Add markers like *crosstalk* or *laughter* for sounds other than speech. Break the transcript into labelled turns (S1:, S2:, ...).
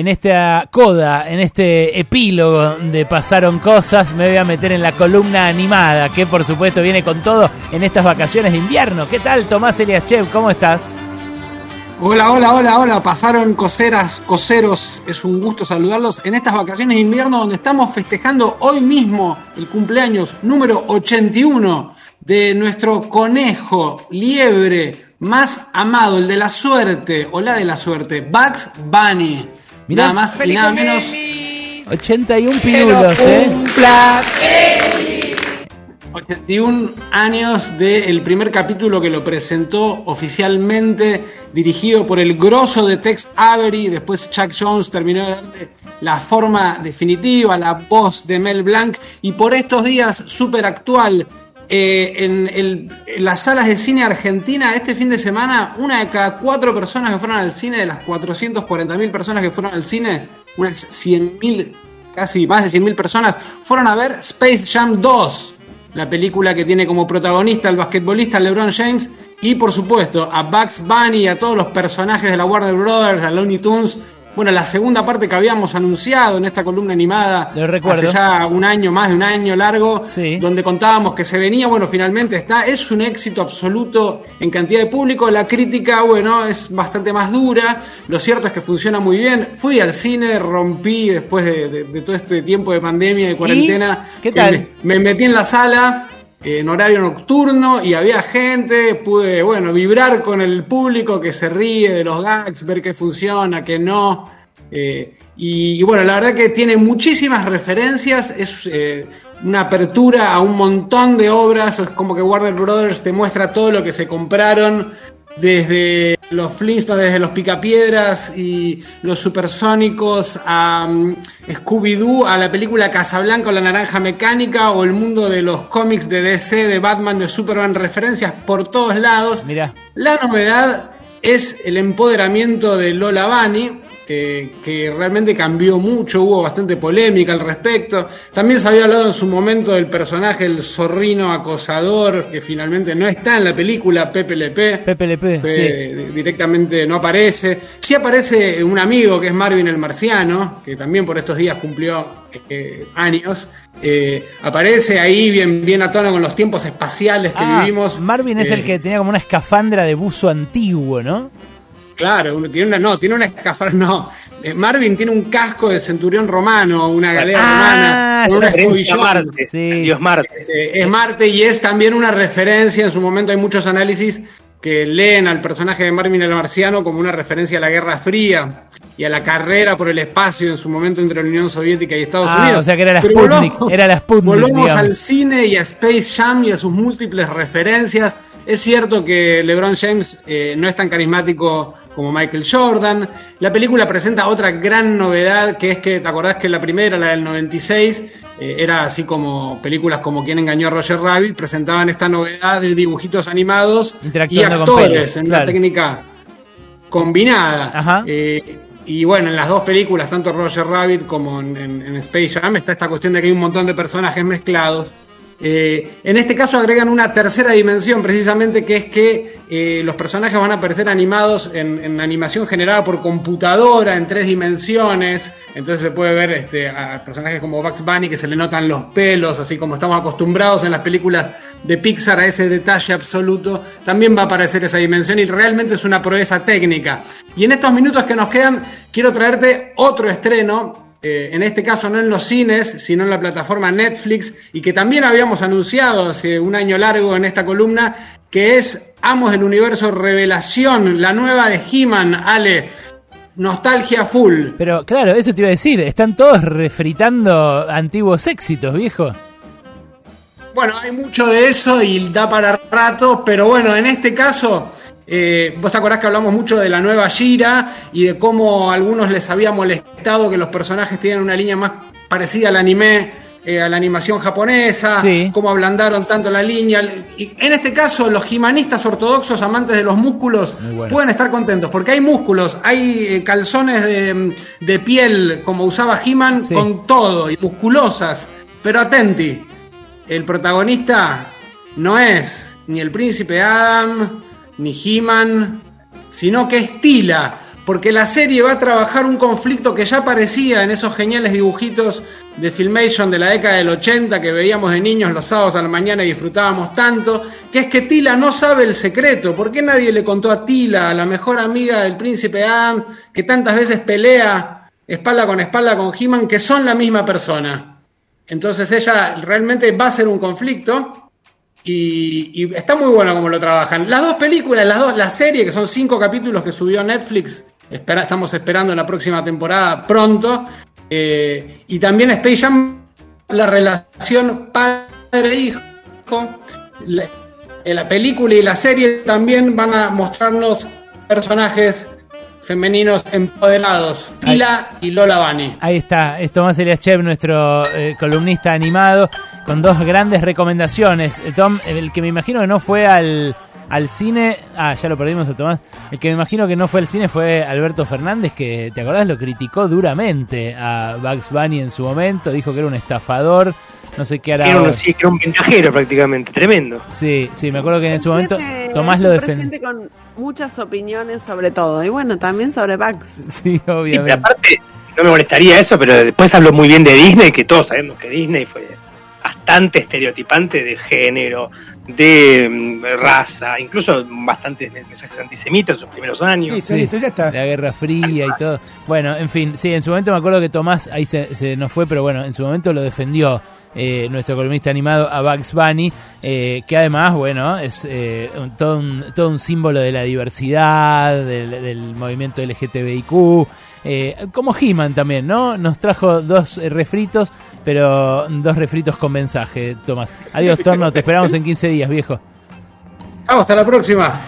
S1: en esta coda, en este epílogo de Pasaron Cosas, me voy a meter en la columna animada, que por supuesto viene con todo en estas vacaciones de invierno. ¿Qué tal, Tomás Eliaschev? ¿Cómo estás?
S2: Hola, hola, hola, hola. Pasaron coseras, coseros. Es un gusto saludarlos en estas vacaciones de invierno donde estamos festejando hoy mismo el cumpleaños número 81 de nuestro conejo, liebre más amado, el de la suerte o la de la suerte, Bugs Bunny. Nada más y nada menos.
S1: 81 pirulos, ¿eh?
S2: 81 años del primer capítulo que lo presentó oficialmente, dirigido por el grosso de Tex Avery. Después Chuck Jones terminó de darle la forma definitiva, la voz de Mel Blanc. Y por estos días, súper actual, eh, en, las salas de cine argentina este fin de semana, una de cada cuatro personas que fueron al cine, de las 440.000 personas que fueron al cine, unas 100.000, casi más de 100.000 personas, fueron a ver Space Jam 2 la película que tiene como protagonista al basquetbolista LeBron James y por supuesto a Bugs Bunny a todos los personajes de la Warner Brothers, a Looney Tunes bueno, la segunda parte que habíamos anunciado en esta columna animada hace ya un año, más de un año largo, donde contábamos que se venía, bueno, finalmente está, es un éxito absoluto en cantidad de público, la crítica, bueno, es bastante más dura, lo cierto es que funciona muy bien, fui al cine, rompí después de, todo este tiempo de pandemia, de cuarentena,
S1: ¿Qué tal?
S2: me metí en la sala, en horario nocturno y había gente, pude, bueno, vibrar con el público que se ríe de los gags, ver qué funciona, qué no. Eh, y, bueno, la verdad que tiene muchísimas referencias, es eh, una apertura a un montón de obras, es como que Warner Brothers te muestra todo lo que se compraron desde los Flintstones, desde los Picapiedras y los Supersónicos a mm, Scooby-Doo, a la película Casablanca o La Naranja Mecánica o el mundo de los cómics de DC, de Batman, de Superman, referencias por todos lados.
S1: Mira.
S2: La novedad es el empoderamiento de Lola Bunny, este, que realmente cambió mucho, hubo bastante polémica al respecto. También se había hablado en su momento del personaje, el zorrino acosador, que finalmente no está en la película.
S1: Pepe Lepé, sí.
S2: Directamente no aparece. Sí aparece un amigo que es Marvin el Marciano, que también por estos días cumplió eh, años. Eh, aparece ahí bien, bien a tono con los tiempos espaciales que ah, vivimos.
S1: Marvin es el eh, que tenía como una escafandra de buzo antiguo, ¿no?
S2: Claro, tiene una, no, tiene una escafar, *laughs* no. Eh, Marvin tiene un casco de centurión romano, una galera
S1: ah, romana, una
S2: Marte,
S1: Dios Marte.
S2: Este, es Marte y es también una referencia, en su momento hay muchos análisis que leen al personaje de Marvin el Marciano como una referencia a la Guerra Fría y a la carrera por el espacio en su momento entre la Unión Soviética y Estados
S1: ah,
S2: Unidos.
S1: O sea que era la Sputnik. era la Sputnik
S2: volvamos al cine y a Space Jam y a sus múltiples referencias. Es cierto que LeBron James eh, no es tan carismático como Michael Jordan. La película presenta otra gran novedad, que es que, ¿te acordás que la primera, la del 96, eh, era así como películas como Quien engañó a Roger Rabbit, presentaban esta novedad de dibujitos animados y actores en una técnica combinada. Eh, y bueno, en las dos películas, tanto Roger Rabbit como en, en Space Jam, está esta cuestión de que hay un montón de personajes mezclados. Eh, en este caso agregan una tercera dimensión, precisamente, que es que eh, los personajes van a aparecer animados en, animación generada por computadora en tres dimensiones. Entonces se puede ver este, a personajes como Bugs Bunny que se le notan los pelos, así como estamos acostumbrados en las películas de Pixar a ese detalle absoluto. También va a aparecer esa dimensión y realmente es una proeza técnica. Y en estos minutos que nos quedan, quiero traerte otro estreno eh, en este caso no en los cines, sino en la plataforma Netflix, y que también habíamos anunciado hace un año largo en esta columna, que es Amos del Universo Revelación, la nueva de He-Man, Ale. Nostalgia full.
S1: Pero claro, eso te iba a decir, están todos refritando antiguos éxitos, viejo.
S2: Bueno, hay mucho de eso y da para rato, pero bueno, en este caso eh, Vos te acordás que hablamos mucho de la nueva Gira y de cómo a algunos les había molestado que los personajes tienen una línea más parecida al anime, eh, a la animación japonesa, cómo ablandaron tanto la línea. Y en este caso, los jimanistas ortodoxos, amantes de los músculos, pueden estar contentos porque hay músculos, hay eh, calzones de, piel como usaba He-Man con todo y musculosas. Pero atenti, el protagonista no es ni el príncipe Adam ni He-Man, sino que estila porque la serie va a trabajar un conflicto que ya aparecía en esos geniales dibujitos de Filmation de la década del 80 que veíamos de niños los sábados a la mañana y disfrutábamos tanto, que es que Tila no sabe el secreto. ¿Por qué nadie le contó a Tila, la mejor amiga del príncipe Adam, que tantas veces pelea espalda con espalda con He-Man, que son la misma persona? Entonces ella realmente va a ser un conflicto y, está muy bueno como lo trabajan. Las dos películas, las dos, la serie, que son cinco capítulos que subió Netflix, espera, estamos esperando la próxima temporada pronto. Eh, y también Space Jam, la relación padre-hijo. La, la película y la serie también van a mostrarnos personajes femeninos empoderados, Tila y Lola Bani.
S1: Ahí está, es Tomás Eliaschev, nuestro eh, columnista animado, con dos grandes recomendaciones. Eh, Tom, el que me imagino que no fue al, al cine, ah, ya lo perdimos a Tomás, el que me imagino que no fue al cine fue Alberto Fernández, que, ¿te acordás? Lo criticó duramente a Bugs Bunny en su momento, dijo que era un estafador, no sé qué hará.
S3: Era sí, era un ventajero prácticamente, tremendo.
S1: Sí, sí, me acuerdo que en su momento Tomás lo defendió.
S4: con muchas opiniones sobre todo, y bueno, también sobre Bugs. *laughs*
S1: Sí, obviamente.
S3: aparte, no me molestaría eso, pero después habló muy bien de Disney, que todos sabemos que Disney fue bastante estereotipante de género, de mm, raza, incluso bastantes mensajes antisemitas en sus primeros años.
S1: Sí, ya está. La Guerra Fría y todo. Bueno, en fin, sí, en su momento me acuerdo que Tomás ahí se, se nos fue, pero bueno, en su momento lo defendió eh, nuestro columnista animado a Bugs Bunny, eh, que además, bueno, es eh, todo, un, todo un símbolo de la diversidad, del, del movimiento LGTBIQ. Como He-Man también, ¿no? Nos trajo dos refritos, pero dos refritos con mensaje, Tomás. Adiós, *laughs* Torno, te esperamos en 15 días, viejo.
S2: Vamos, hasta la próxima.